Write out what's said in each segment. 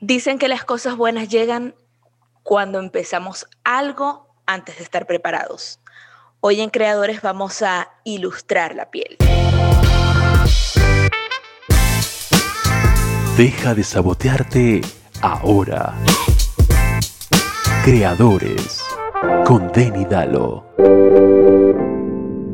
Dicen que las cosas buenas llegan cuando empezamos algo antes de estar preparados. Hoy en Creadores vamos a ilustrar la piel. Deja de sabotearte ahora. Creadores con Denny Dalo.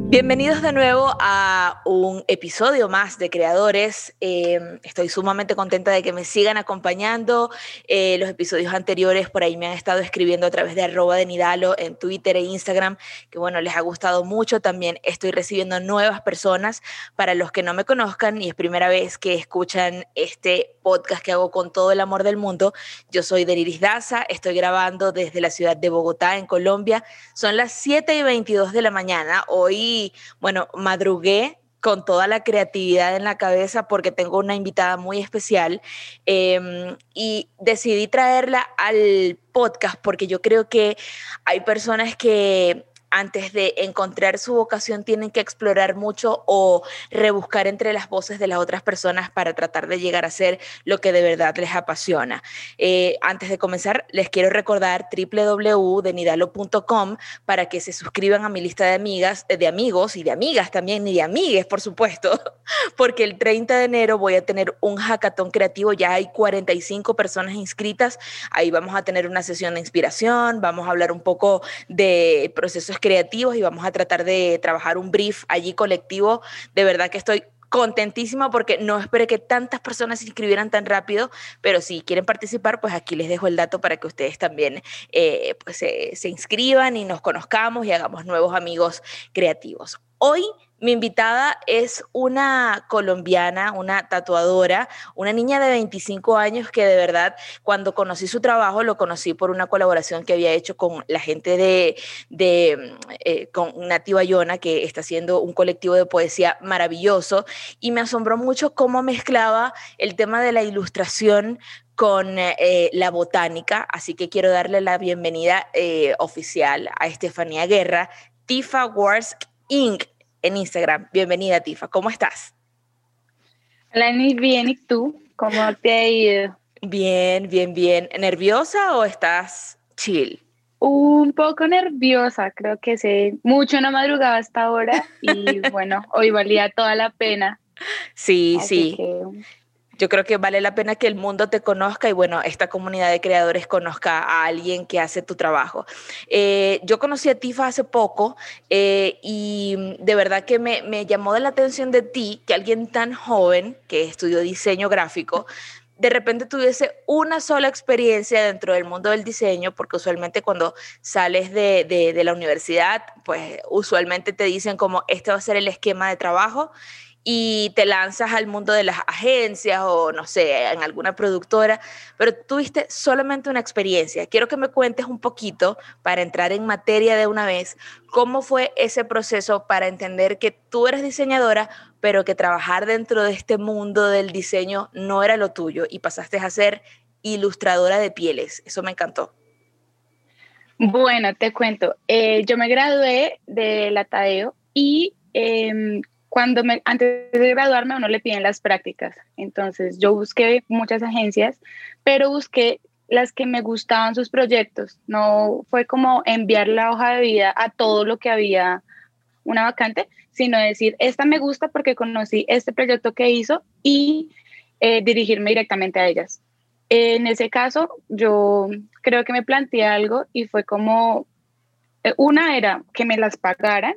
Bienvenidos de nuevo a un episodio más de Creadores. Em, estoy sumamente contenta de que me sigan acompañando. Eh, los episodios anteriores por ahí me han estado escribiendo a través de arroba de Nidalo en Twitter e Instagram, que bueno, les ha gustado mucho. También estoy recibiendo nuevas personas. Para los que no me conozcan y es primera vez que escuchan este podcast que hago con todo el amor del mundo, yo soy Deniris Daza, estoy grabando desde la ciudad de Bogotá, en Colombia. Son las 7 y 22 de la mañana. Hoy bueno, madrugué con toda la creatividad en la cabeza porque tengo una invitada muy especial em, y decidí traerla al podcast porque yo creo que hay personas que antes de encontrar su vocación tienen que explorar mucho o rebuscar entre las voces de las otras personas para tratar de llegar a ser lo que de verdad les apasiona. Eh, antes de comenzar, les quiero recordar www.denidalo.com para que se suscriban a mi lista de amigas, de amigos y de amigas también, y de amigues, por supuesto, porque el 30 de enero voy a tener un hackathon creativo, ya hay 45 personas inscritas, ahí vamos a tener una sesión de inspiración, vamos a hablar un poco de procesos creativos y vamos a tratar de trabajar un brief allí colectivo. De verdad que estoy contentísima porque no esperé que tantas personas se inscribieran tan rápido, pero si quieren participar, pues aquí les dejo el dato para que ustedes también eh, pues, se inscriban y nos conozcamos y hagamos nuevos amigos creativos. Hoy mi invitada es una colombiana, una tatuadora, una niña de 25 años que de verdad cuando conocí su trabajo lo conocí por una colaboración que había hecho con la gente de, eh, con Nativa Yona, que está haciendo un colectivo de poesía maravilloso. Y me asombró mucho cómo mezclaba el tema de la ilustración con eh, la botánica, así que quiero darle la bienvenida eh, oficial a Estefanía Guerra, Tifa Wars Inc en Instagram. Bienvenida, Tifa. ¿Cómo estás? Hola, bien. ¿Y tú? ¿Cómo te ha ido? Bien, bien, bien. ¿Nerviosa o estás chill? Un poco nerviosa, creo que sé mucho no madrugaba hasta ahora y bueno, hoy valía toda la pena. Sí, sí yo creo que vale la pena que el mundo te conozca y bueno, esta comunidad de creadores conozca a alguien que hace tu trabajo. Eh, yo conocí a Tifa hace poco eh, y de verdad que me, me llamó de la atención de ti que alguien tan joven que estudió diseño gráfico de repente tuviese una sola experiencia dentro del mundo del diseño, porque usualmente cuando sales de, de, de, la universidad, pues usualmente te dicen como este va a ser el esquema de trabajo y te lanzas al mundo de las agencias o no sé, en alguna productora, pero tuviste solamente una experiencia. Quiero que me cuentes un poquito para entrar en materia de una vez, cómo fue ese proceso para entender que tú eres diseñadora, pero que trabajar dentro de este mundo del diseño no era lo tuyo y pasaste a ser ilustradora de pieles. Eso me encantó. Bueno, te cuento. Eh, yo me gradué de la Tadeo y em, cuando me, antes de graduarme a uno le piden las prácticas. Entonces yo busqué muchas agencias, pero busqué las que me gustaban sus proyectos. No fue como enviar la hoja de vida a todo lo que había una vacante, sino decir, esta me gusta porque conocí este proyecto que hizo y eh, dirigirme directamente a ellas. En ese caso, yo creo que me planteé algo y fue como, eh, una era que me las pagaran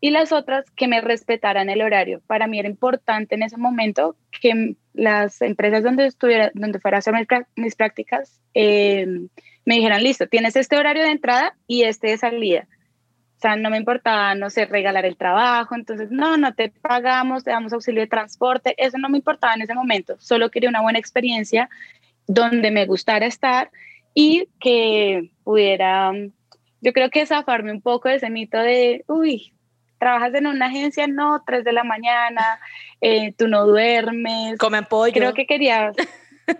y las otras que me respetaran el horario. Para mí era importante en ese momento que las empresas donde estuviera, donde fuera a hacer mis prácticas, em, me dijeran, listo, tienes este horario de entrada y este de salida. O sea, no me importaba, no sé, regalar el trabajo, entonces, no, no te pagamos, te damos auxilio de transporte, eso no me importaba en ese momento, solo quería una buena experiencia donde me gustara estar y que pudiera, yo creo que zafarme un poco de ese mito de, uy, trabajas en una agencia, no, tres de la mañana, eh, tú no duermes. Comen pollo. Creo que querías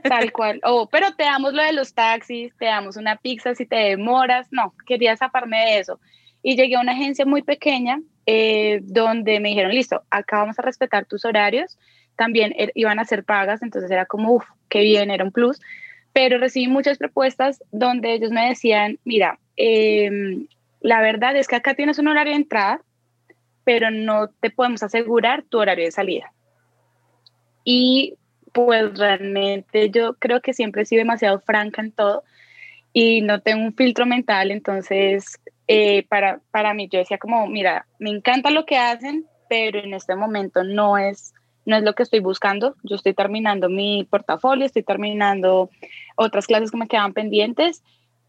tal cual. Oh, pero te damos lo de los taxis, te damos una pizza si te demoras. No, quería zaparme de eso. Y llegué a una agencia muy pequeña eh, donde me dijeron, listo, acá vamos a respetar tus horarios. También er, iban a ser pagas, entonces era como, uff, qué bien, era un plus pero recibí muchas propuestas donde ellos me decían, mira, em, la verdad es que acá tienes un horario de entrada, pero no te podemos asegurar tu horario de salida. Y pues realmente yo creo que siempre he sido demasiado franca en todo y no tengo un filtro mental, entonces eh, para, para mí yo decía como, mira, me encanta lo que hacen, pero en este momento no es, no es lo que estoy buscando. Yo estoy terminando mi portafolio, estoy terminando otras clases que me quedan pendientes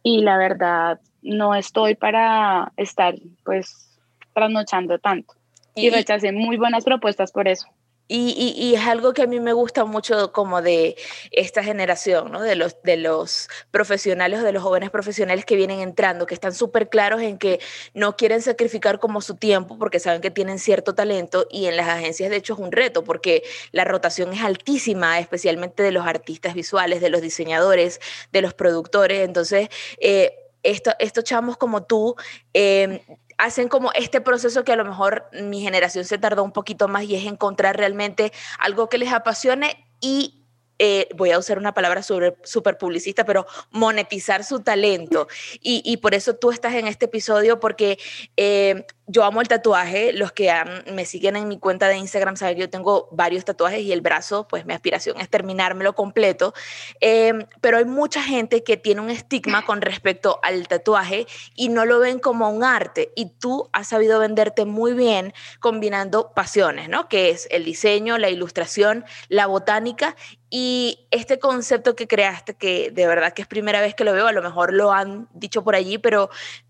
y la verdad no estoy para estar pues trasnochando tanto. Y, rechacé muy buenas propuestas por eso. Y, y, es algo que a mí me gusta mucho como de esta generación, ¿no? de, los, de los profesionales, de los jóvenes profesionales que vienen entrando, que están súper claros en que no quieren sacrificar como su tiempo porque saben que tienen cierto talento y en las agencias de hecho es un reto porque la rotación es altísima, especialmente de los artistas visuales, de los diseñadores, de los productores. Entonces, eh, esto, estos chamos como tú eh, hacen como este proceso que a lo mejor mi generación se tardó un poquito más y es encontrar realmente algo que les apasione y eh, voy a usar una palabra súper publicista, pero monetizar su talento. Y, y, por eso tú estás en este episodio, porque eh, yo amo el tatuaje. Los que me siguen en mi cuenta de Instagram saben que yo tengo varios tatuajes y el brazo, pues mi aspiración es terminármelo completo. Em, pero hay mucha gente que tiene un estigma con respecto al tatuaje y no lo ven como un arte. Y tú has sabido venderte muy bien combinando pasiones, ¿no? Que es el diseño, la ilustración, la botánica y este concepto que creaste, que de verdad que es primera vez que lo veo, a lo mejor lo han dicho por allí, pero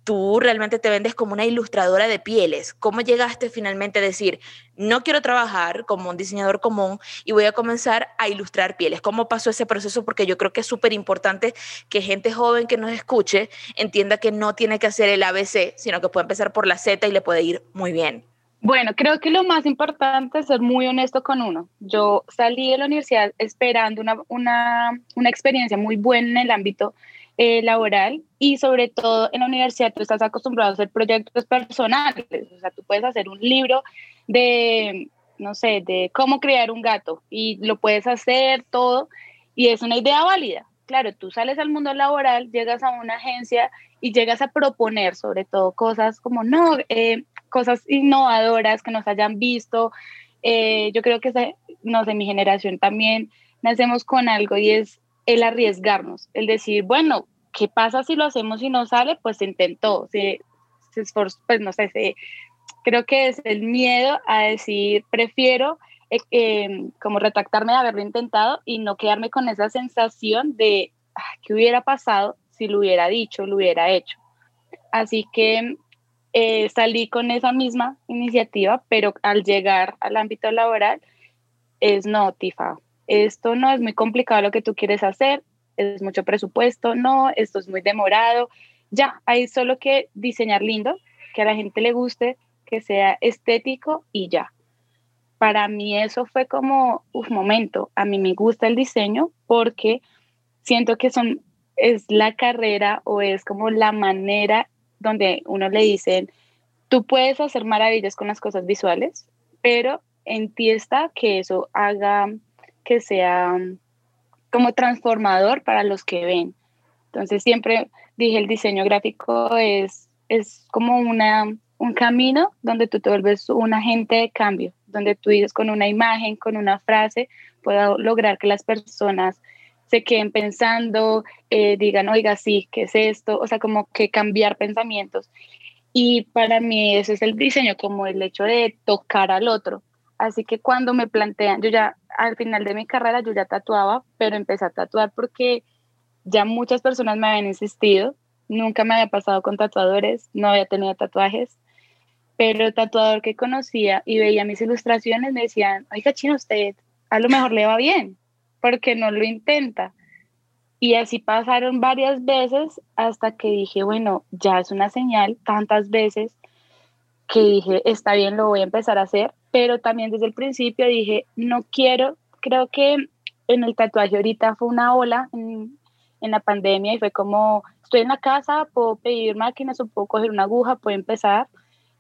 tú realmente te vendes como una ilustradora de pieles. ¿Cómo llegaste finalmente a decir, no quiero trabajar como un diseñador común y voy a comenzar a ilustrar pieles? ¿Cómo pasó ese proceso? Porque yo creo que es súper importante que gente joven que nos escuche entienda que no tiene que hacer el ABC, sino que puede empezar por la Z y le puede ir muy bien. Bueno, creo que lo más importante es ser muy honesto con uno. Yo salí de la universidad esperando una, una, una experiencia muy buena en el ámbito eh, laboral y sobre todo en la universidad tú estás acostumbrado a hacer proyectos personales, o sea, tú puedes hacer un libro de, no sé, de cómo crear un gato y lo puedes hacer todo y es una idea válida. Claro, tú sales al mundo laboral, llegas a una agencia y llegas a proponer sobre todo cosas como, no, eh, cosas innovadoras que nos hayan visto. Eh, yo creo que, no sé, mi generación también nacemos con algo y es el arriesgarnos, el decir, bueno, ¿qué pasa si lo hacemos y no sale? Pues se intentó, se, se esforzó, pues no sé, se, creo que es el miedo a decir, prefiero eh, em, como retractarme de haberlo intentado y no quedarme con esa sensación de qué hubiera pasado si lo hubiera dicho, lo hubiera hecho. Así que eh, salí con esa misma iniciativa, pero al llegar al ámbito laboral es no, Tifa, esto no es muy complicado lo que tú quieres hacer, es mucho presupuesto, no, esto es muy demorado. Ya, hay solo que diseñar lindo, que a la gente le guste, que sea estético y ya. Para mí eso fue como un momento. A mí me gusta el diseño porque siento que son es la carrera o es como la manera donde uno le dicen, tú puedes hacer maravillas con las cosas visuales, pero en ti está que eso haga que sea como transformador para los que ven. Entonces siempre dije, el diseño gráfico es, es como una, un camino donde tú te vuelves un agente de cambio, donde tú dices con una imagen, con una frase, puedo lograr que las personas se queden pensando, eh, digan, oiga, sí, ¿qué es esto? O sea, como que cambiar pensamientos. Y para mí ese es el diseño, como el hecho de tocar al otro. Así que cuando me plantean, yo ya al final de mi carrera yo ya tatuaba, pero empecé a tatuar porque ya muchas personas me habían insistido, nunca me había pasado con tatuadores, no había tenido tatuajes, pero el tatuador que conocía y veía mis ilustraciones me decían, oiga, chino, usted a lo mejor le va bien, porque no lo intenta. Y así pasaron varias veces hasta que dije, bueno, ya es una señal, tantas veces que dije, está bien, lo voy a empezar a hacer pero también desde el principio dije, no quiero, creo que en el tatuaje ahorita fue una ola en, la pandemia y fue como, estoy en la casa, puedo pedir máquinas o puedo coger una aguja, puedo empezar.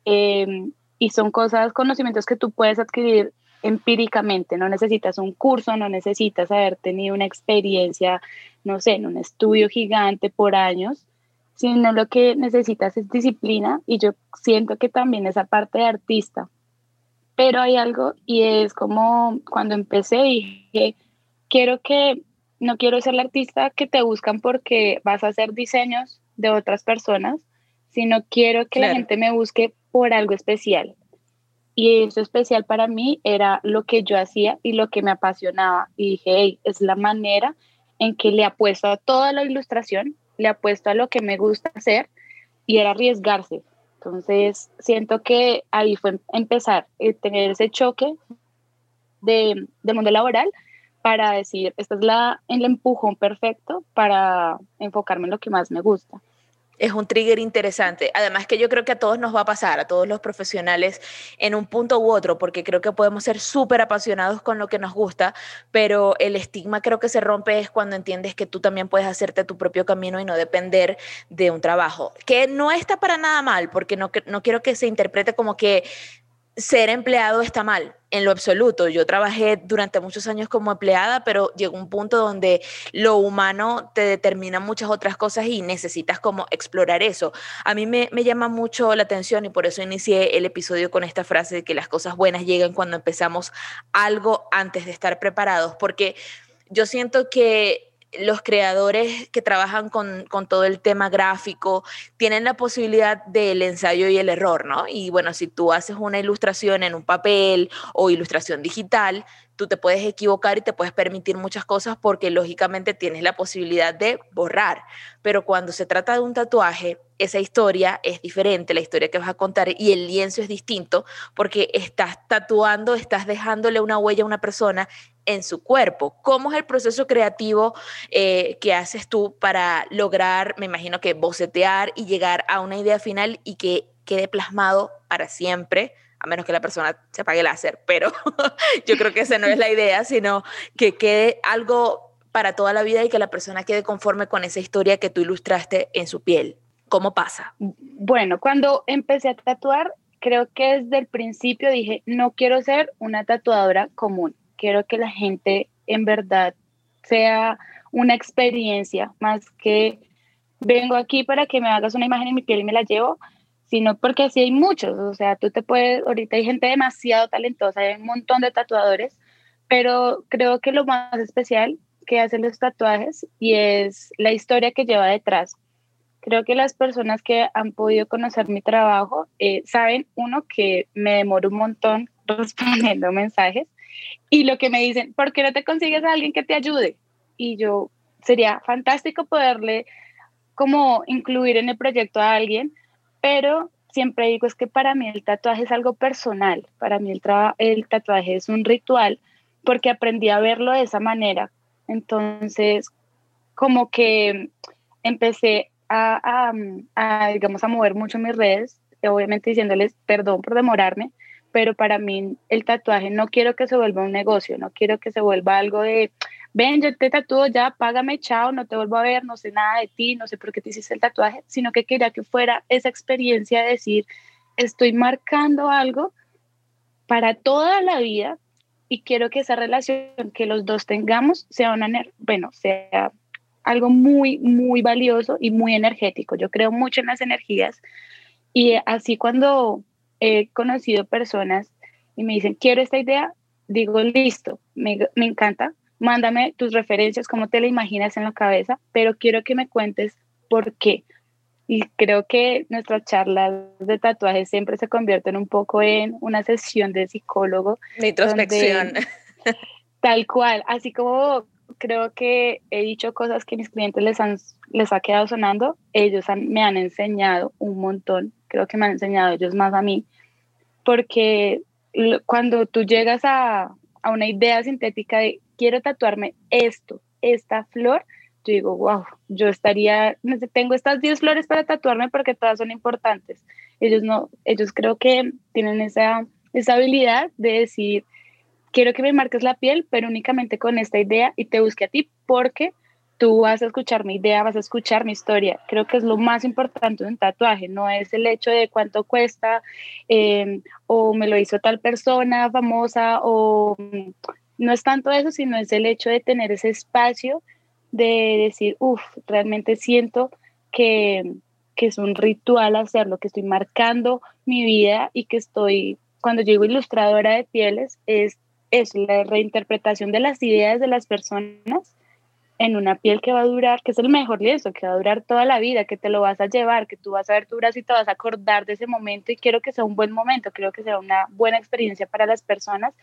Em, y son cosas, conocimientos que tú puedes adquirir empíricamente, no necesitas un curso, no necesitas haber tenido una experiencia, no sé, en un estudio gigante por años, sino lo que necesitas es disciplina y yo siento que también esa parte de artista. Pero hay algo y es como cuando empecé dije, quiero que, no quiero ser la artista que te buscan porque vas a hacer diseños de otras personas, sino quiero que la gente me busque por algo especial. Y eso especial para mí era lo que yo hacía y lo que me apasionaba. Y dije, hey, es la manera en que le apuesto a toda la ilustración, le apuesto a lo que me gusta hacer y era arriesgarse. Entonces, siento que ahí fue empezar, a eh, tener ese choque de, del mundo laboral para decir, esta es la, el empujón perfecto para enfocarme en lo que más me gusta es un trigger interesante. Además que yo creo que a todos nos va a pasar, a todos los profesionales en un punto u otro, porque creo que podemos ser súper apasionados con lo que nos gusta, pero el estigma creo que se rompe es cuando entiendes que tú también puedes hacerte tu propio camino y no depender de un trabajo, que no está para nada mal, porque no, no quiero que se interprete como que ser empleado está mal, en lo absoluto. Yo trabajé durante muchos años como empleada, pero llegó un punto donde lo humano te determina muchas otras cosas y necesitas como explorar eso. A mí me, llama mucho la atención y por eso inicié el episodio con esta frase de que las cosas buenas llegan cuando empezamos algo antes de estar preparados, porque yo siento que los creadores que trabajan con, todo el tema gráfico tienen la posibilidad del ensayo y el error, ¿no? Y bueno, si tú haces una ilustración en un papel o ilustración digital, tú te puedes equivocar y te puedes permitir muchas cosas porque lógicamente tienes la posibilidad de borrar. Pero cuando se trata de un tatuaje, esa historia es diferente, la historia que vas a contar y el lienzo es distinto porque estás tatuando, estás dejándole una huella a una persona en su cuerpo. ¿Cómo es el proceso creativo eh, que haces tú para lograr, me imagino que bocetear y llegar a una idea final y que quede plasmado para siempre? a menos que la persona se apague el láser, pero yo creo que esa no es la idea, sino que quede algo para toda la vida y que la persona quede conforme con esa historia que tú ilustraste en su piel. ¿Cómo pasa? Bueno, cuando empecé a tatuar, creo que desde el principio dije, no quiero ser una tatuadora común quiero que la gente en verdad sea una experiencia más que vengo aquí para que me hagas una imagen en mi piel y me la llevo, sino porque así hay muchos, o sea, tú te puedes, ahorita hay gente demasiado talentosa, hay un montón de tatuadores, pero creo que lo más especial que hacen los tatuajes y es la historia que lleva detrás. Creo que las personas que han podido conocer mi trabajo eh, saben, uno, que me demoro un montón respondiendo mensajes, y lo que me dicen, ¿por qué no te consigues a alguien que te ayude? Y yo, sería fantástico poderle como incluir en el proyecto a alguien, pero siempre digo es que para mí el tatuaje es algo personal, para mí el, el tatuaje es un ritual, porque aprendí a verlo de esa manera. Entonces, como que empecé a, a, a, digamos, a mover mucho mis redes, obviamente diciéndoles perdón por demorarme, pero para mí el tatuaje no quiero que se vuelva un negocio, no quiero que se vuelva algo de, ven, yo te tatúo ya, págame, chao, no te vuelvo a ver, no sé nada de ti, no sé por qué te hiciste el tatuaje, sino que quería que fuera esa experiencia de decir, estoy marcando algo para toda la vida y quiero que esa relación que los dos tengamos sea una, bueno, sea algo muy, muy valioso y muy energético. Yo creo mucho en las energías y así cuando he conocido personas y me dicen, quiero esta idea, digo, listo, me, me encanta, mándame tus referencias, cómo te la imaginas en la cabeza, pero quiero que me cuentes por qué. Y creo que nuestras charlas de tatuaje siempre se convierten un poco en una sesión de psicólogo. De introspección. tal cual, así como creo que he dicho cosas que mis clientes les, han, les ha quedado sonando, ellos me han enseñado un montón, creo que me han enseñado ellos más a mí, porque cuando tú llegas a, a una idea sintética de quiero tatuarme esto, esta flor, yo digo, wow, yo estaría, tengo estas 10 flores para tatuarme porque todas son importantes. Ellos no, ellos creo que tienen esa, esa habilidad de decir, quiero que me marques la piel, pero únicamente con esta idea y te busque a ti porque tú vas a escuchar mi idea, vas a escuchar mi historia. Creo que es lo más importante de un tatuaje, no es el hecho de cuánto cuesta em, o me lo hizo tal persona famosa o mm, no es tanto eso, sino es el hecho de tener ese espacio de decir, uff, realmente siento que, que es un ritual hacerlo, que estoy marcando mi vida y que estoy, cuando llego ilustradora de pieles, es, es la reinterpretación de las ideas de las personas en una piel que va a durar, que es el mejor lienzo, que va a durar toda la vida, que te lo vas a llevar, que tú vas a ver tu brazo y te vas a acordar de ese momento. Y quiero que sea un buen momento, quiero que sea una buena experiencia para las personas.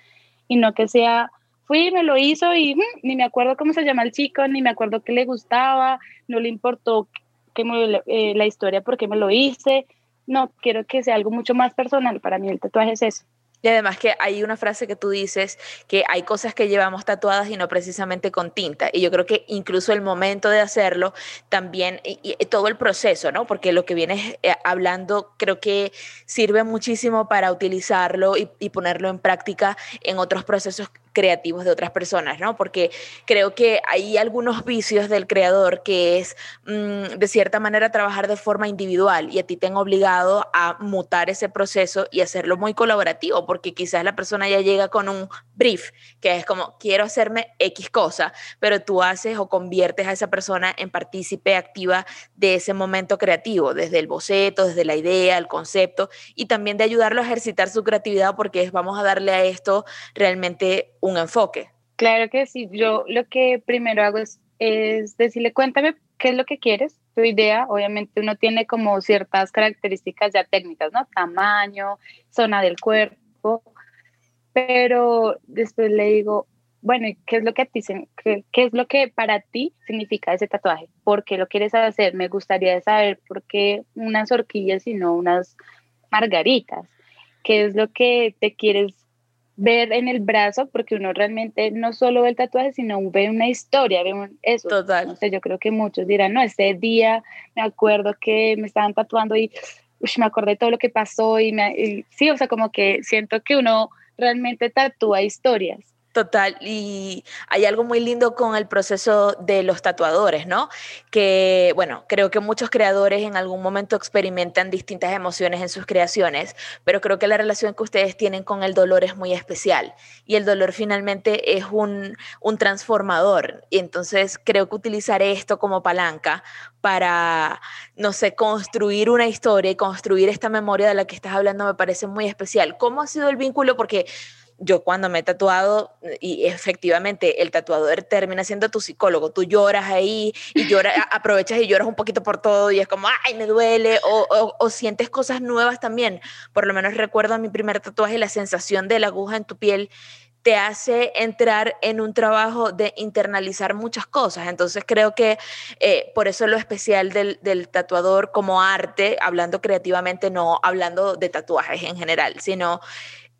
Y no que sea, fui, me lo hizo y mm, ni me acuerdo cómo se llama el chico, ni me acuerdo qué le gustaba, no le importó que eh, la historia por qué me lo hice, no, quiero que sea algo mucho más personal, para mí el tatuaje es eso. Y además que hay una frase que tú dices que hay cosas que llevamos tatuadas y no precisamente con tinta. Y yo creo que incluso el momento de hacerlo también, y, todo el proceso, ¿no? Porque lo que vienes eh, hablando creo que sirve muchísimo para utilizarlo y, y ponerlo en práctica en otros procesos creativos de otras personas, ¿no? Porque creo que hay algunos vicios del creador que es, mm, de cierta manera, trabajar de forma individual y a ti te han obligado a mutar ese proceso y hacerlo muy colaborativo, porque quizás la persona ya llega con un brief, que es como, quiero hacerme X cosa, pero tú haces o conviertes a esa persona en partícipe activa de ese momento creativo, desde el boceto, desde la idea, el concepto, y también de ayudarlo a ejercitar su creatividad, porque es, vamos a darle a esto realmente un enfoque. Claro que sí, yo lo que primero hago es, decirle, cuéntame qué es lo que quieres, tu idea, obviamente uno tiene como ciertas características ya técnicas, ¿no? Tamaño, zona del cuerpo, pero después le digo, bueno, ¿qué es lo que a qué, es lo que para ti significa ese tatuaje? ¿Por qué lo quieres hacer? Me gustaría saber por qué unas horquillas y no unas margaritas. ¿Qué es lo que te quieres ver en el brazo, porque uno realmente no solo ve el tatuaje, sino ve una historia, ve eso. Total. Sé, yo creo que muchos dirán, no, ese día me acuerdo que me estaban tatuando y me acordé de todo lo que pasó y, me, sí, o sea, como que siento que uno realmente tatúa historias. Total, y hay algo muy lindo con el proceso de los tatuadores, ¿no? Que, bueno, creo que muchos creadores en algún momento experimentan distintas emociones en sus creaciones, pero creo que la relación que ustedes tienen con el dolor es muy especial y el dolor finalmente es un, un transformador. Y entonces creo que utilizar esto como palanca para, no sé, construir una historia y construir esta memoria de la que estás hablando me parece muy especial. ¿Cómo ha sido el vínculo? Porque yo cuando me he tatuado, y efectivamente el tatuador termina siendo tu psicólogo, tú lloras ahí y lloras, aprovechas y lloras un poquito por todo y es como, ay, me duele, o, o, sientes cosas nuevas también. Por lo menos recuerdo mi primer tatuaje, la sensación de la aguja en tu piel te hace entrar en un trabajo de internalizar muchas cosas. Entonces creo que eh, por eso lo especial del, del, tatuador como arte, hablando creativamente, no hablando de tatuajes en general, sino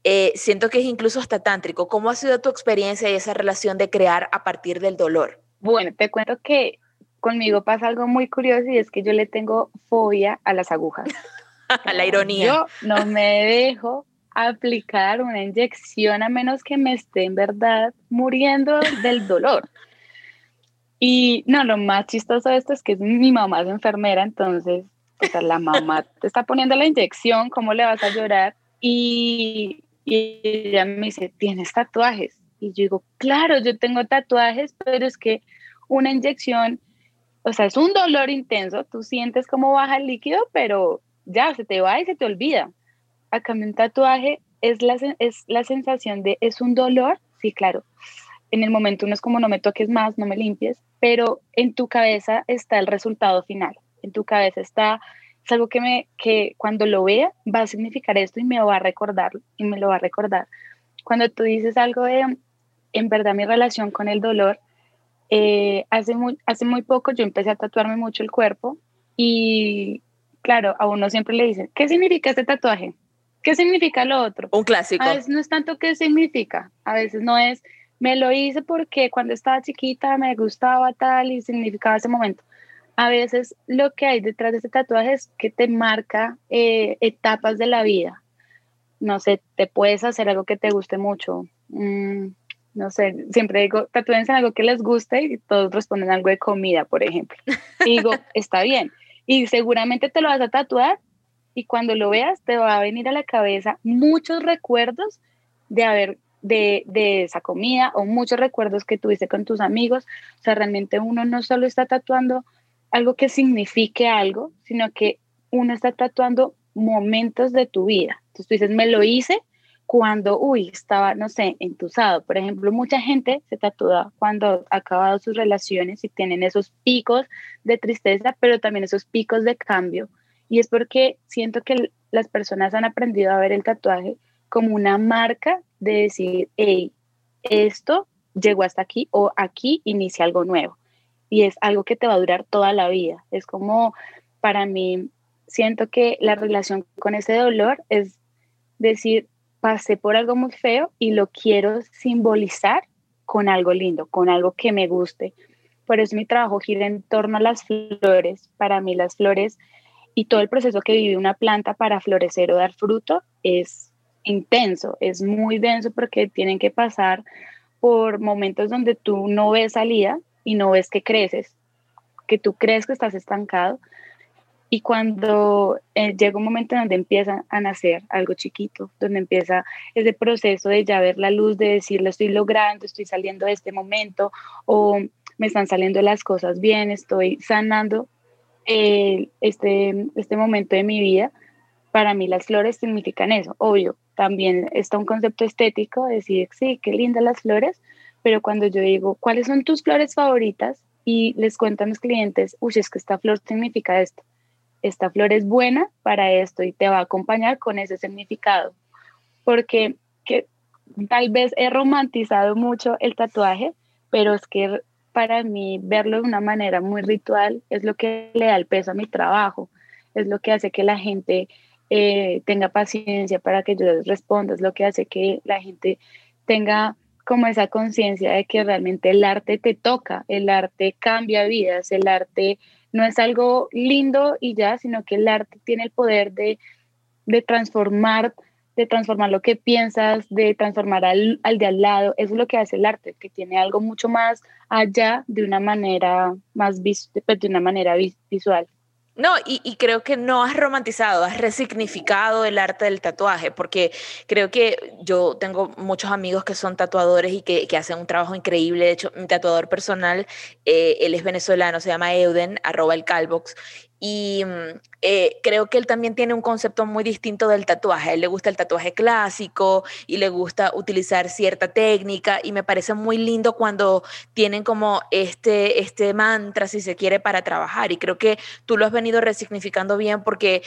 eh, siento que es incluso hasta tántrico. ¿Cómo ha sido tu experiencia y esa relación de crear a partir del dolor? Bueno, te cuento que conmigo pasa algo muy curioso y es que yo le tengo fobia a las agujas. a la ironía. Yo no me dejo aplicar una inyección a menos que me esté en verdad muriendo del dolor. Y no, lo más chistoso de esto es que mi mamá es enfermera, entonces, o la mamá te está poniendo la inyección, ¿cómo le vas a llorar? Y y ella me dice, ¿tienes tatuajes? Y yo digo, claro, yo tengo tatuajes, pero es que una inyección, o sea, es un dolor intenso, tú sientes cómo baja el líquido, pero ya se te va y se te olvida. A cambio, un tatuaje es la, es la sensación de, es un dolor, sí, claro. En el momento uno es como no me toques más, no me limpies, pero en tu cabeza está el resultado final. En tu cabeza está es algo que, me, que cuando lo vea va a significar esto y me va a recordar, y me lo va a recordar. Cuando tú dices algo de, en verdad, mi relación con el dolor, eh, hace, muy, hace muy poco yo empecé a tatuarme mucho el cuerpo y, claro, a uno siempre le dicen, ¿qué significa este tatuaje? ¿Qué significa lo otro? Un clásico. A veces no es tanto qué significa, a veces no es, me lo hice porque cuando estaba chiquita me gustaba tal y significaba ese momento a veces lo que hay detrás de ese tatuaje es que te marca eh, etapas de la vida. No sé, te puedes hacer algo que te guste mucho. Mm, no sé, siempre digo, tatúense algo que les guste y todos responden algo de comida, por ejemplo. Y digo, está bien. Y seguramente te lo vas a tatuar y cuando lo veas te va a venir a la cabeza muchos recuerdos de haber de, de, esa comida o muchos recuerdos que tuviste con tus amigos. O sea, realmente uno no solo está tatuando algo que signifique algo, sino que uno está tatuando momentos de tu vida. Entonces tú dices, me lo hice cuando, uy, estaba, no sé, entusado. Por ejemplo, mucha gente se tatúa cuando ha acabado sus relaciones y tienen esos picos de tristeza, pero también esos picos de cambio. Y es porque siento que las personas han aprendido a ver el tatuaje como una marca de decir, hey, esto llegó hasta aquí o aquí inicia algo nuevo. Y es algo que te va a durar toda la vida. Es como, para mí, siento que la relación con ese dolor es decir, pasé por algo muy feo y lo quiero simbolizar con algo lindo, con algo que me guste. Por eso mi trabajo gira en torno a las flores. Para mí las flores y todo el proceso que vive una planta para florecer o dar fruto es intenso, es muy denso porque tienen que pasar por momentos donde tú no ves salida y no ves que creces, que tú crees que estás estancado, y cuando eh, llega un momento donde empieza a nacer algo chiquito, donde empieza ese proceso de ya ver la luz, de decir, lo estoy logrando, estoy saliendo de este momento, o me están saliendo las cosas bien, estoy sanando eh, este, este momento de mi vida, para mí las flores significan eso, obvio. También está un concepto estético, decir, sí, qué lindas las flores, pero cuando yo digo, ¿cuáles son tus flores favoritas? Y les cuento a mis clientes, uy, es que esta flor significa esto esta flor es buena para esto y te va a acompañar con ese significado. Porque que tal vez he romantizado mucho el tatuaje, pero es que para mí verlo de una manera muy ritual es lo que le da el peso a mi trabajo, es lo que hace que la gente eh, tenga paciencia para que yo les responda, es lo que hace que la gente tenga como esa conciencia de que realmente el arte te toca, el arte cambia vidas, el arte no es algo lindo y ya, sino que el arte tiene el poder de, transformar, de transformar lo que piensas, de transformar al, de al lado. Eso es lo que hace el arte, que tiene algo mucho más allá de una manera más pues, de una manera visual. No, y, creo que no has romantizado, has resignificado el arte del tatuaje, porque creo que yo tengo muchos amigos que son tatuadores y que, hacen un trabajo increíble. De hecho, mi tatuador personal, eh, él es venezolano, se llama Euden, arroba el Calbox, y mm, eh, creo que él también tiene un concepto muy distinto del tatuaje. A él le gusta el tatuaje clásico y le gusta utilizar cierta técnica y me parece muy lindo cuando tienen como este, este mantra, si se quiere, para trabajar. Y creo que tú lo has venido resignificando bien porque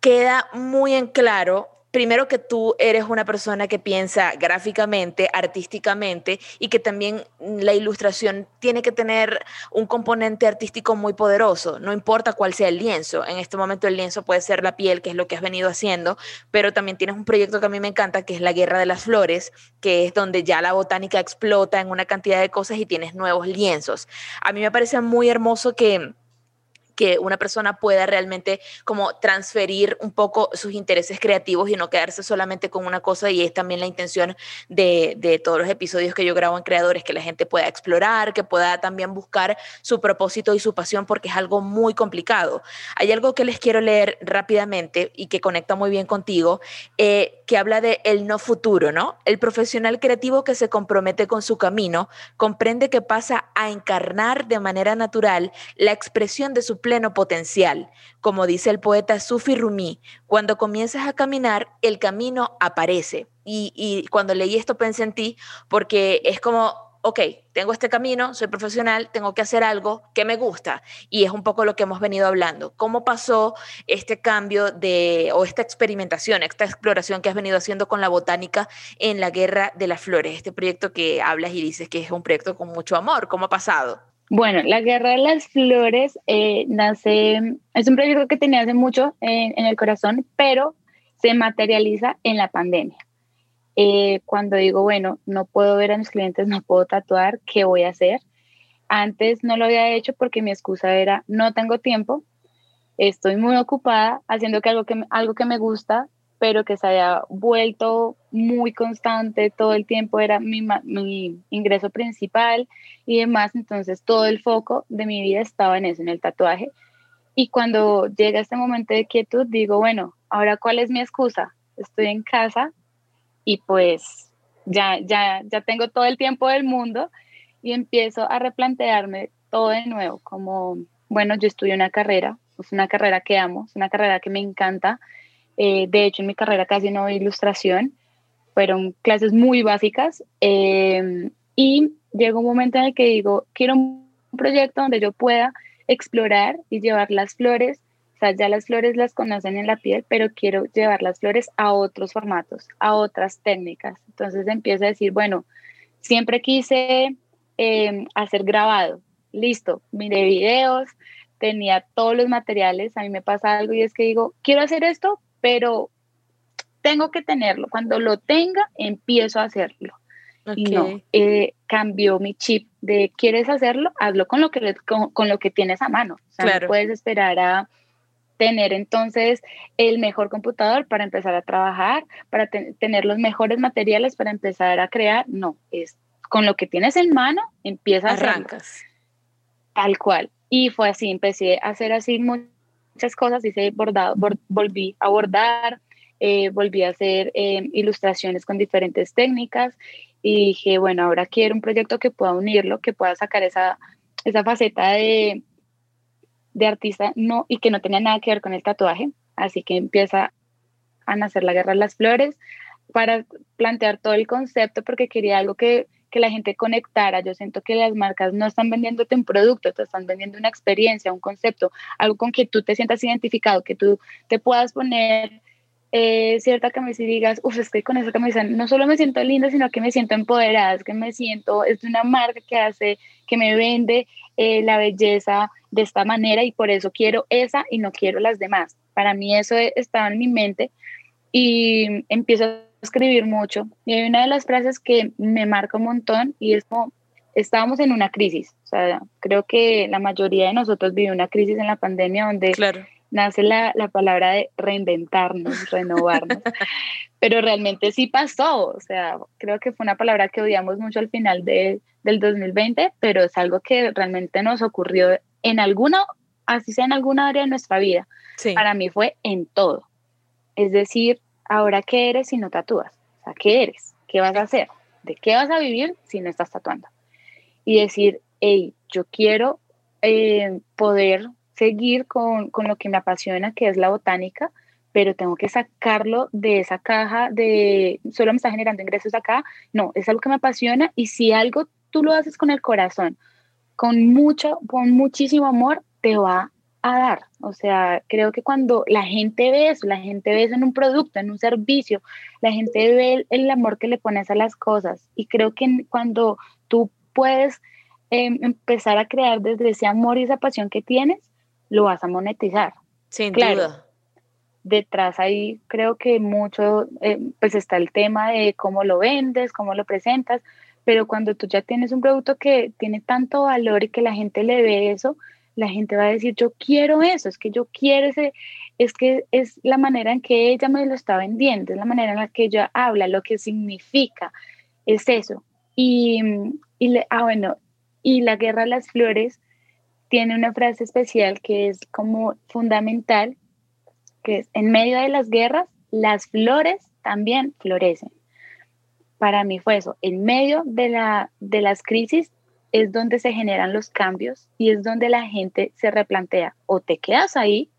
queda muy en claro primero que tú eres una persona que piensa gráficamente, artísticamente y que también la ilustración tiene que tener un componente artístico muy poderoso, no importa cuál sea el lienzo. En este momento el lienzo puede ser la piel, que es lo que has venido haciendo, pero también tienes un proyecto que a mí me encanta, que es la Guerra de las Flores, que es donde ya la botánica explota en una cantidad de cosas y tienes nuevos lienzos. A mí me parece muy hermoso que que una persona pueda realmente como transferir un poco sus intereses creativos y no quedarse solamente con una cosa y es también la intención de, todos los episodios que yo grabo en Creadores, que la gente pueda explorar, que pueda también buscar su propósito y su pasión porque es algo muy complicado. Hay algo que les quiero leer rápidamente y que conecta muy bien contigo, eh, que habla de el no futuro, ¿no? El profesional creativo que se compromete con su camino comprende que pasa a encarnar de manera natural la expresión de su pleno potencial. Como dice el poeta Sufi Rumi, cuando comienzas a caminar, el camino aparece. Y, cuando leí esto pensé en ti, porque es como ok, tengo este camino, soy profesional, tengo que hacer algo que me gusta. Y es un poco lo que hemos venido hablando. ¿Cómo pasó este cambio de, o esta experimentación, esta exploración que has venido haciendo con la botánica en la Guerra de las Flores? Este proyecto que hablas y dices que es un proyecto con mucho amor. ¿Cómo ha pasado? Bueno, la Guerra de las Flores eh, nace, es un proyecto que tenía hace mucho en el corazón, pero se materializa en la pandemia. Eh, cuando digo, bueno, no puedo ver a mis clientes, no puedo tatuar, ¿qué voy a hacer? Antes no lo había hecho porque mi excusa era, no tengo tiempo, estoy muy ocupada haciendo algo, que algo que me gusta, pero que se había vuelto muy constante, todo el tiempo era mi, mi, ingreso principal y demás, entonces todo el foco de mi vida estaba en eso, en el tatuaje. Y cuando llega este momento de quietud, digo, bueno, ahora cuál es mi excusa? Estoy en casa y pues ya, ya, ya tengo todo el tiempo del mundo y empiezo a replantearme todo de nuevo, como, bueno, yo estudio una carrera, es una carrera que amo, es una carrera que me encanta. Eh, de hecho, en mi carrera casi no hay ilustración, fueron clases muy básicas. Em, y llegó un momento en el que digo, quiero un proyecto donde yo pueda explorar y llevar las flores. O sea, ya las flores las conocen en la piel, pero quiero llevar las flores a otros formatos, a otras técnicas. Entonces empiezo a decir, bueno, siempre quise em, hacer grabado. Listo, miré videos, tenía todos los materiales, a mí me pasa algo y es que digo, quiero hacer esto, pero tengo que tenerlo. Cuando lo tenga, empiezo a hacerlo. Y no, eh, cambió mi chip de quieres hacerlo, hazlo con lo que, con, lo que tienes a mano. O sea, no puedes esperar a tener entonces el mejor computador para empezar a trabajar, para tener los mejores materiales para empezar a crear. No, es con lo que tienes en mano, empieza a Arrancas. Tal cual. Y fue así, empecé a hacer así muchas cosas, hice bordado, volví a bordar, eh, volví a hacer eh, ilustraciones con diferentes técnicas y dije, bueno, ahora quiero un proyecto que pueda unirlo, que pueda sacar esa, esa faceta de, de artista no, y que no tenía nada que ver con el tatuaje. Así que empieza a nacer la guerra de las flores para plantear todo el concepto porque quería algo que que la gente conectara. Yo siento que las marcas no están vendiéndote un producto, te están vendiendo una experiencia, un concepto, algo con que tú te sientas identificado, que tú te puedas poner eh, cierta camisa y digas, uff, es que con esa camisa no solo me siento linda, sino que me siento empoderada, es que me siento, es una marca que hace, que me vende eh, la belleza de esta manera y por eso quiero esa y no quiero las demás. Para mí eso estaba en mi mente y empiezo escribir mucho. Y hay una de las frases que me marca un montón y es como, estábamos en una crisis, o sea, creo que la mayoría de nosotros vivió una crisis en la pandemia donde nace la, la, palabra de reinventarnos, renovarnos, pero realmente sí pasó, o sea, creo que fue una palabra que odiamos mucho al final de, del 2020, pero es algo que realmente nos ocurrió en alguna, así sea en alguna área de nuestra vida. Para mí fue en todo. Es decir, ahora qué eres si no tatúas, o sea, qué eres, qué vas a hacer, de qué vas a vivir si no estás tatuando. Y decir, hey, yo quiero eh, poder seguir con, con, lo que me apasiona, que es la botánica, pero tengo que sacarlo de esa caja de solo me está generando ingresos acá. No, es algo que me apasiona y si algo tú lo haces con el corazón, con mucho, con muchísimo amor, te va a dar. O sea, creo que cuando la gente ve eso, la gente ve eso en un producto, en un servicio, la gente ve el, amor que le pones a las cosas. Y creo que cuando tú puedes em, empezar a crear desde ese amor y esa pasión que tienes, lo vas a monetizar. Sin duda. Detrás ahí creo que mucho, eh, pues está el tema de cómo lo vendes, cómo lo presentas, pero cuando tú ya tienes un producto que tiene tanto valor y que la gente le ve eso, la gente va a decir, yo quiero eso, es que yo quiero ese, es que es la manera en que ella me lo está vendiendo, es la manera en la que ella habla, lo que significa, es eso. Y, y ah, bueno, y la guerra de las flores tiene una frase especial que es como fundamental, que es, en medio de las guerras, las flores también florecen. Para mí fue eso, en medio de, la, de las crisis es donde se generan los cambios y es donde la gente se replantea, o te quedas ahí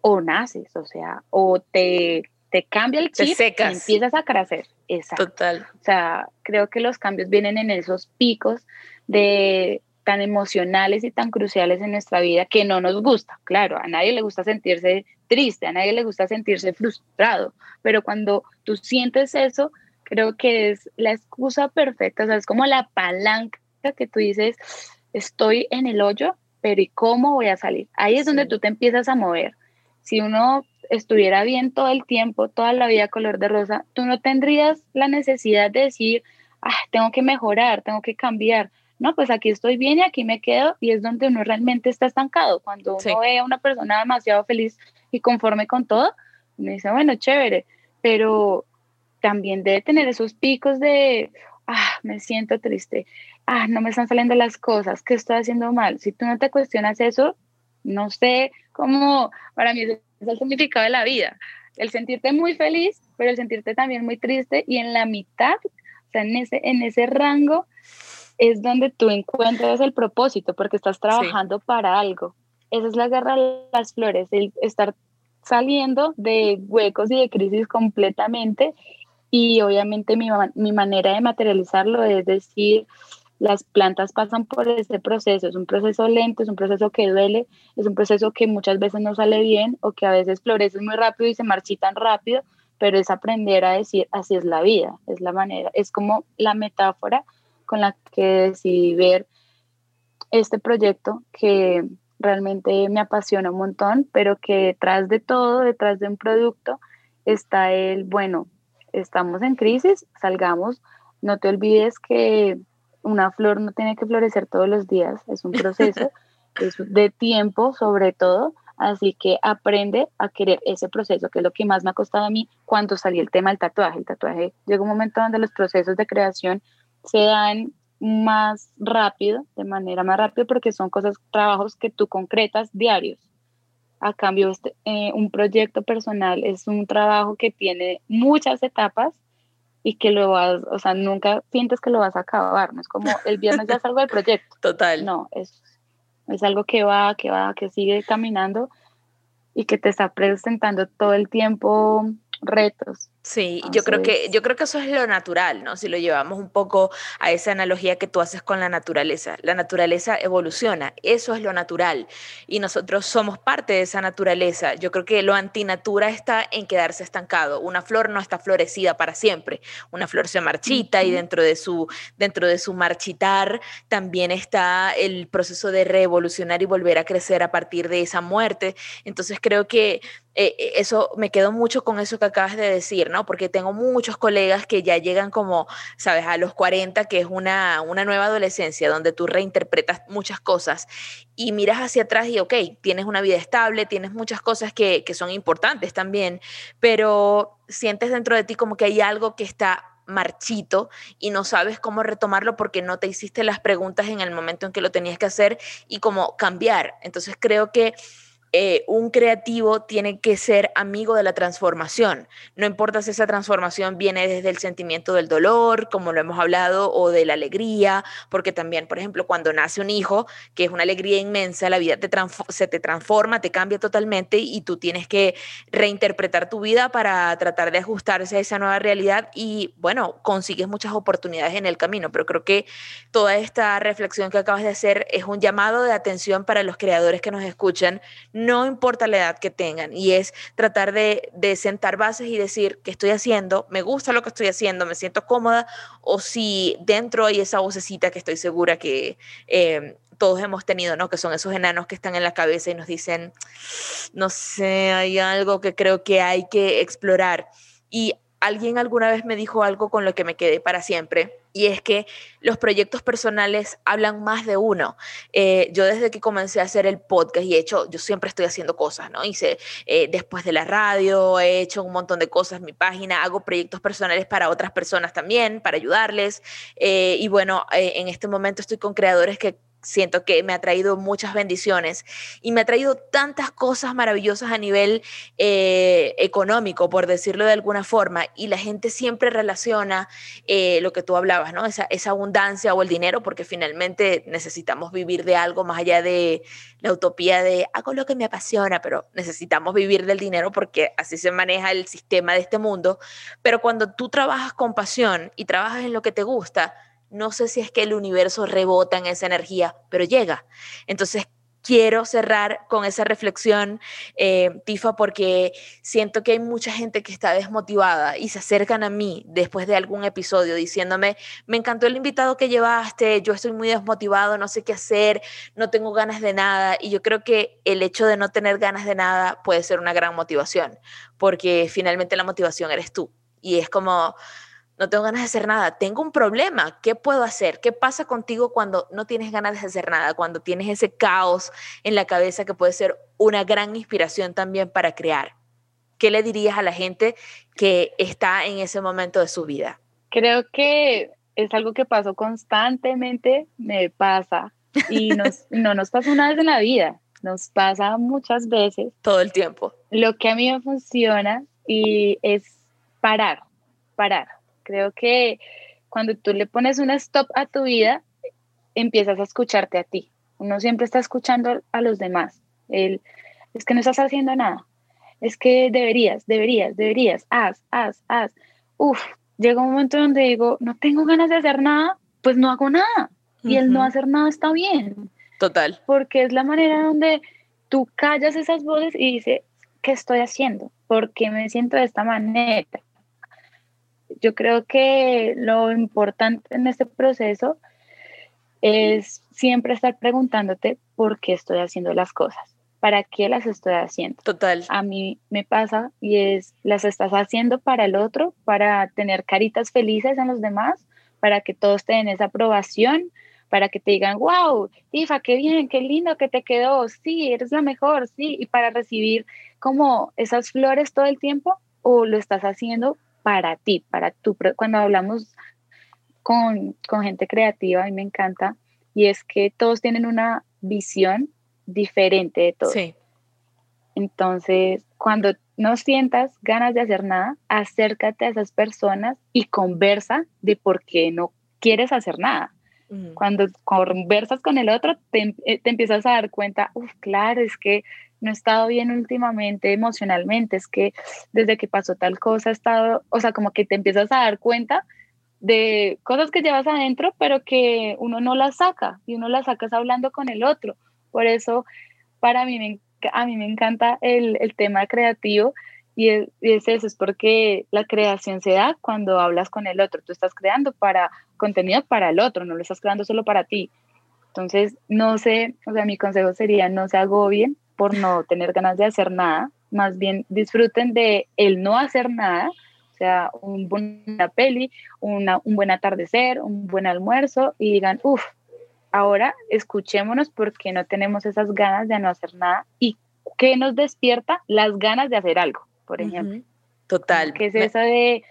o naces, o sea, o te, te cambia el chip y empiezas a crecer. Exacto. Total. O sea, creo que los cambios vienen en esos picos de tan emocionales y tan cruciales en nuestra vida que no nos gusta. Claro, a nadie le gusta sentirse triste, a nadie le gusta sentirse frustrado, pero cuando tú sientes eso, creo que es la excusa perfecta, o sea, es como la palanca que tú dices, estoy en el hoyo, pero ¿y cómo voy a salir? Ahí es donde tú te empiezas a mover. Si uno estuviera bien todo el tiempo, toda la vida color de rosa, tú no tendrías la necesidad de decir, ah, tengo que mejorar, tengo que cambiar. No, pues aquí estoy bien y aquí me quedo y es donde uno realmente está estancado. Cuando uno ve a una persona demasiado feliz y conforme con todo, uno dice, bueno, chévere, pero también debe tener esos picos de, ah, me siento triste, ah, no me están saliendo las cosas, ¿qué estoy haciendo mal? Si tú no te cuestionas eso, no sé cómo, para mí es el significado de la vida, el sentirte muy feliz, pero el sentirte también muy triste y en la mitad, o sea, en ese, en ese rango es donde tú encuentras el propósito, porque estás trabajando para algo. Esa es la guerra de las flores, el estar saliendo de huecos y de crisis completamente. Y obviamente mi, mi manera de materializarlo es decir, las plantas pasan por ese proceso, es un proceso lento, es un proceso que duele, es un proceso que muchas veces no sale bien o que a veces florecen muy rápido y se marchitan rápido, pero es aprender a decir, así es la vida, es la manera, es como la metáfora con la que decidí ver este proyecto que realmente me apasiona un montón, pero que detrás de todo, detrás de un producto, está el, bueno, estamos en crisis, salgamos, no te olvides que una flor no tiene que florecer todos los días, es un proceso es de tiempo sobre todo, así que aprende a querer ese proceso, que es lo que más me ha costado a mí cuando salí el tema del tatuaje. El tatuaje llega un momento donde los procesos de creación se dan más rápido, de manera más rápida, porque son cosas, trabajos que tú concretas diarios. A cambio, este, eh, un proyecto personal es un trabajo que tiene muchas etapas y que lo vas, o sea, nunca sientes que lo vas a acabar, no es como el viernes ya salgo del proyecto. Total. No, es, es algo que va, que va, que sigue caminando y que te está presentando todo el tiempo retos. Sí, yo creo que yo creo que eso es lo natural, ¿no? Si lo llevamos un poco a esa analogía que tú haces con la naturaleza. La naturaleza evoluciona, eso es lo natural y nosotros somos parte de esa naturaleza. Yo creo que lo antinatura está en quedarse estancado. Una flor no está florecida para siempre. Una flor se marchita y dentro de su dentro de su marchitar también está el proceso de reevolucionar y volver a crecer a partir de esa muerte. Entonces creo que eh, eh, eso me quedo mucho con eso que acabas de decir, ¿no? Porque tengo muchos colegas que ya llegan como, sabes, a los 40, que es una, una nueva adolescencia, donde tú reinterpretas muchas cosas y miras hacia atrás y, ok, tienes una vida estable, tienes muchas cosas que, que son importantes también, pero sientes dentro de ti como que hay algo que está marchito y no sabes cómo retomarlo porque no te hiciste las preguntas en el momento en que lo tenías que hacer y cómo cambiar. Entonces creo que eh, un creativo tiene que ser amigo de la transformación. No importa si esa transformación viene desde el sentimiento del dolor, como lo hemos hablado, o de la alegría, porque también, por ejemplo, cuando nace un hijo, que es una alegría inmensa, la vida se te transforma, te cambia totalmente y tú tienes que reinterpretar tu vida para tratar de ajustarse a esa nueva realidad y, bueno, consigues muchas oportunidades en el camino, pero creo que toda esta reflexión que acabas de hacer es un llamado de atención para los creadores que nos escuchan importa la edad que tengan, y es tratar de, sentar bases y decir qué estoy haciendo, me gusta lo que estoy haciendo, me siento cómoda, o si dentro hay esa vocecita que estoy segura que eh, todos hemos tenido, ¿no? Que son esos enanos que están en la cabeza y nos dicen, no sé, hay algo que creo que hay que explorar. Y alguien alguna vez me dijo algo con lo que me quedé para siempre y es que los proyectos personales hablan más de uno. Eh, yo desde que comencé a hacer el podcast y he hecho, yo siempre estoy haciendo cosas, ¿no? Hice eh, después de la radio, he hecho un montón de cosas, mi página, hago proyectos personales para otras personas también, para ayudarles. Eh, y bueno, en este momento estoy con creadores que siento que me ha traído muchas bendiciones y me ha traído tantas cosas maravillosas a nivel eh, económico, por decirlo de alguna forma, y la gente siempre relaciona eh, lo que tú hablabas, ¿no? Esa, esa abundancia o el dinero, porque finalmente necesitamos vivir de algo más allá de la utopía de hago lo que me apasiona, pero necesitamos vivir del dinero porque así se maneja el sistema de este mundo. Pero cuando tú trabajas con pasión y trabajas en lo que te gusta, no sé si es que el universo rebota en esa energía, pero llega. Entonces, quiero cerrar con esa reflexión, eh, Tifa, porque siento que hay mucha gente que está desmotivada y se acercan a mí después de algún episodio diciéndome, me encantó el invitado que llevaste, yo estoy muy desmotivado, no sé qué hacer, no tengo ganas de nada. Y yo creo que el hecho de no tener ganas de nada puede ser una gran motivación, porque finalmente la motivación eres tú. Y es como no tengo ganas de hacer nada, tengo un problema, ¿qué puedo hacer? ¿Qué pasa contigo cuando no tienes ganas de hacer nada, cuando tienes ese caos en la cabeza que puede ser una gran inspiración también para crear? ¿qué le dirías a la gente que está en ese momento de su vida? Creo que es algo que pasó constantemente, me pasa y no nos pasa una vez en la vida, nos pasa muchas veces. Todo el tiempo. Lo que a mí me funciona y es parar, parar. Creo que cuando tú le pones un stop a tu vida, empiezas a escucharte a ti. Uno siempre está escuchando a los demás. El, es que no estás haciendo nada. Es que deberías, deberías, deberías, haz, haz, haz. Uf, llega un momento donde digo, no tengo ganas de hacer nada, pues no hago nada. Y el no hacer nada está bien. Total. Porque es la manera donde tú callas esas voces y dices, ¿qué estoy haciendo? ¿Por qué me siento de esta manera? Yo creo que lo importante en este proceso es siempre estar preguntándote por qué estoy haciendo las cosas, para qué las estoy haciendo. Total. A mí me pasa y es, las estás haciendo para el otro, para tener caritas felices en los demás, para que todos te den esa aprobación, para que te digan, wow, Tifa, qué bien, qué lindo que te quedó, sí, eres la mejor, sí, y para recibir como esas flores todo el tiempo, o lo estás haciendo para ti, para tu, cuando hablamos con, con gente creativa, a mí me encanta, y es que todos tienen una visión diferente de todo. Sí. Entonces, cuando no sientas ganas de hacer nada, acércate a esas personas y conversa de por qué no quieres hacer nada. Cuando conversas con el otro, te, eh, te, empiezas a dar cuenta, uff, claro, es que no he estado bien últimamente emocionalmente, es que desde que pasó tal cosa he estado, o sea, como que te empiezas a dar cuenta de cosas que llevas adentro, pero que uno no las saca y uno las sacas hablando con el otro. Por eso, para mí, me, a mí me encanta el, el tema creativo y es, eso, es porque la creación se da cuando hablas con el otro. Tú estás creando para contenido para el otro, no lo estás creando solo para ti. Entonces, no sé, o sea, mi consejo sería no se agobien por no tener ganas de hacer nada, más bien disfruten de el no hacer nada, o sea, un buena peli, una, un buen atardecer, un buen almuerzo y digan, uff, ahora escuchémonos porque no tenemos esas ganas de no hacer nada y qué nos despierta las ganas de hacer algo por ejemplo. Total. Que es esa de,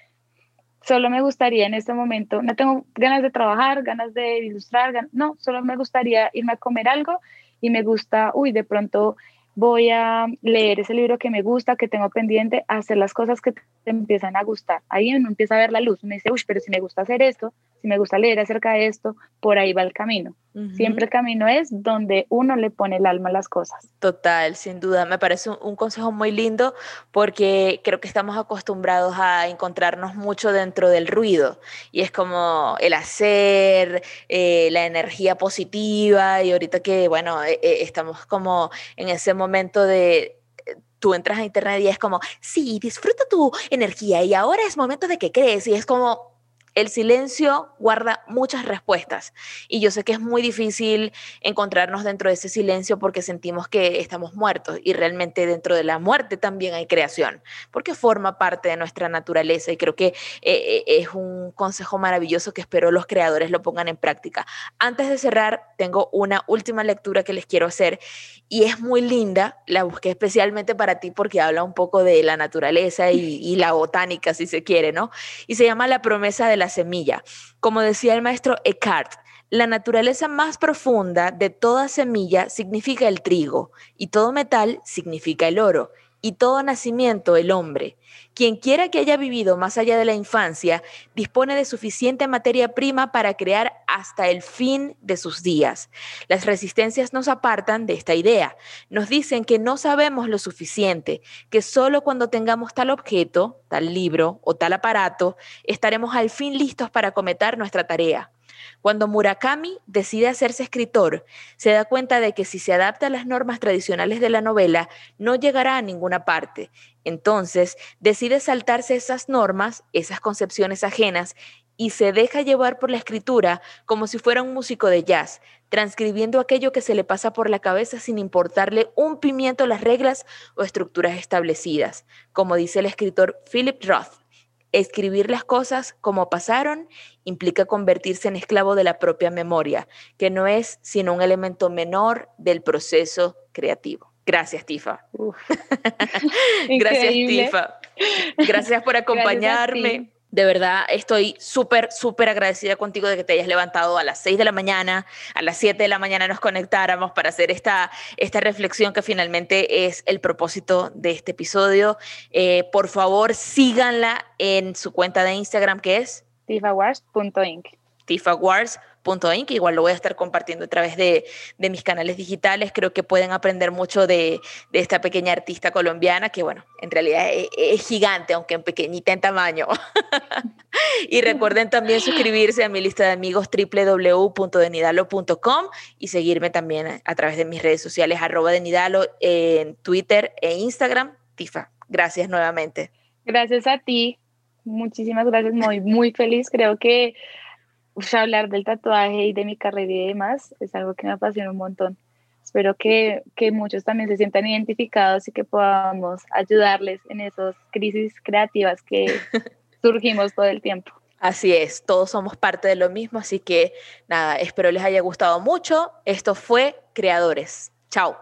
solo me gustaría en este momento, no tengo ganas de trabajar, ganas de ilustrar, no, solo me gustaría irme a comer algo y me gusta, uy, de pronto voy a leer ese libro que me gusta, que tengo pendiente, hacer las cosas que te empiezan a gustar. Ahí uno empieza a ver la luz, me dice, uy, pero si me gusta hacer esto, si me gusta leer acerca de esto, por ahí va el camino. Siempre el camino es donde uno le pone el alma a las cosas. Total, sin duda. Me parece un, consejo muy lindo porque creo que estamos acostumbrados a encontrarnos mucho dentro del ruido y es como el hacer, eh, la energía positiva y ahorita que, bueno, eh, eh, estamos como en ese momento de tú entras a internet y es como, sí, disfruta tu energía y ahora es momento de que crees y es como, el silencio guarda muchas respuestas y yo sé que es muy difícil encontrarnos dentro de ese silencio porque sentimos que estamos muertos y realmente dentro de la muerte también hay creación porque forma parte de nuestra naturaleza y creo que eh, eh, es un consejo maravilloso que espero los creadores lo pongan en práctica. Antes de cerrar, tengo una última lectura que les quiero hacer y es muy linda, la busqué especialmente para ti porque habla un poco de la naturaleza y, y la botánica si se quiere, ¿no? Y se llama La promesa de la semilla. Como decía el maestro Eckhart, la naturaleza más profunda de toda semilla significa el trigo, y todo metal significa el oro, y todo nacimiento el hombre. Quien quiera que haya vivido más allá de la infancia, dispone de suficiente materia prima para crear hasta el fin de sus días. Las resistencias nos apartan de esta idea. Nos dicen que no sabemos lo suficiente, que solo cuando tengamos tal objeto, tal libro o tal aparato, estaremos al fin listos para cometer nuestra tarea. Cuando Murakami decide hacerse escritor, se da cuenta de que si se adapta a las normas tradicionales de la novela, no llegará a ninguna parte. Entonces, decide saltarse esas normas, esas concepciones ajenas, y se deja llevar por la escritura como si fuera un músico de jazz, transcribiendo aquello que se le pasa por la cabeza sin importarle un pimiento las reglas o estructuras establecidas, como dice el escritor Philip Roth. Escribir las cosas como pasaron implica convertirse en esclavo de la propia memoria, que no es sino un elemento menor del proceso creativo. Gracias, Tifa. Gracias, Tifa. Gracias por acompañarme. De verdad, estoy súper, súper agradecida contigo de que te hayas levantado a las 6 de la mañana, a las 7 de la mañana nos conectáramos para hacer esta, esta reflexión que finalmente es el propósito de este episodio. Eh, por favor, síganla en su cuenta de Instagram, que es tifawars.inc. tifawars.inc que igual lo voy a estar compartiendo a través de, de mis canales digitales. Creo que pueden aprender mucho de, de, esta pequeña artista colombiana, que bueno, en realidad es, es gigante, aunque en pequeñita en tamaño. y recuerden también suscribirse a mi lista de amigos www.denidalo.com y seguirme también a través de mis redes sociales, arroba denidalo en Twitter e Instagram. Tifa, gracias nuevamente. Gracias a ti. Muchísimas gracias, muy, muy feliz. Creo que hablar del tatuaje y de mi carrera y demás es algo que me apasiona un montón. Espero que, que muchos también se sientan identificados y que podamos ayudarles en esas crisis creativas que surgimos todo el tiempo. Así es, todos somos parte de lo mismo, así que nada, espero les haya gustado mucho. Esto fue Creadores. Chao.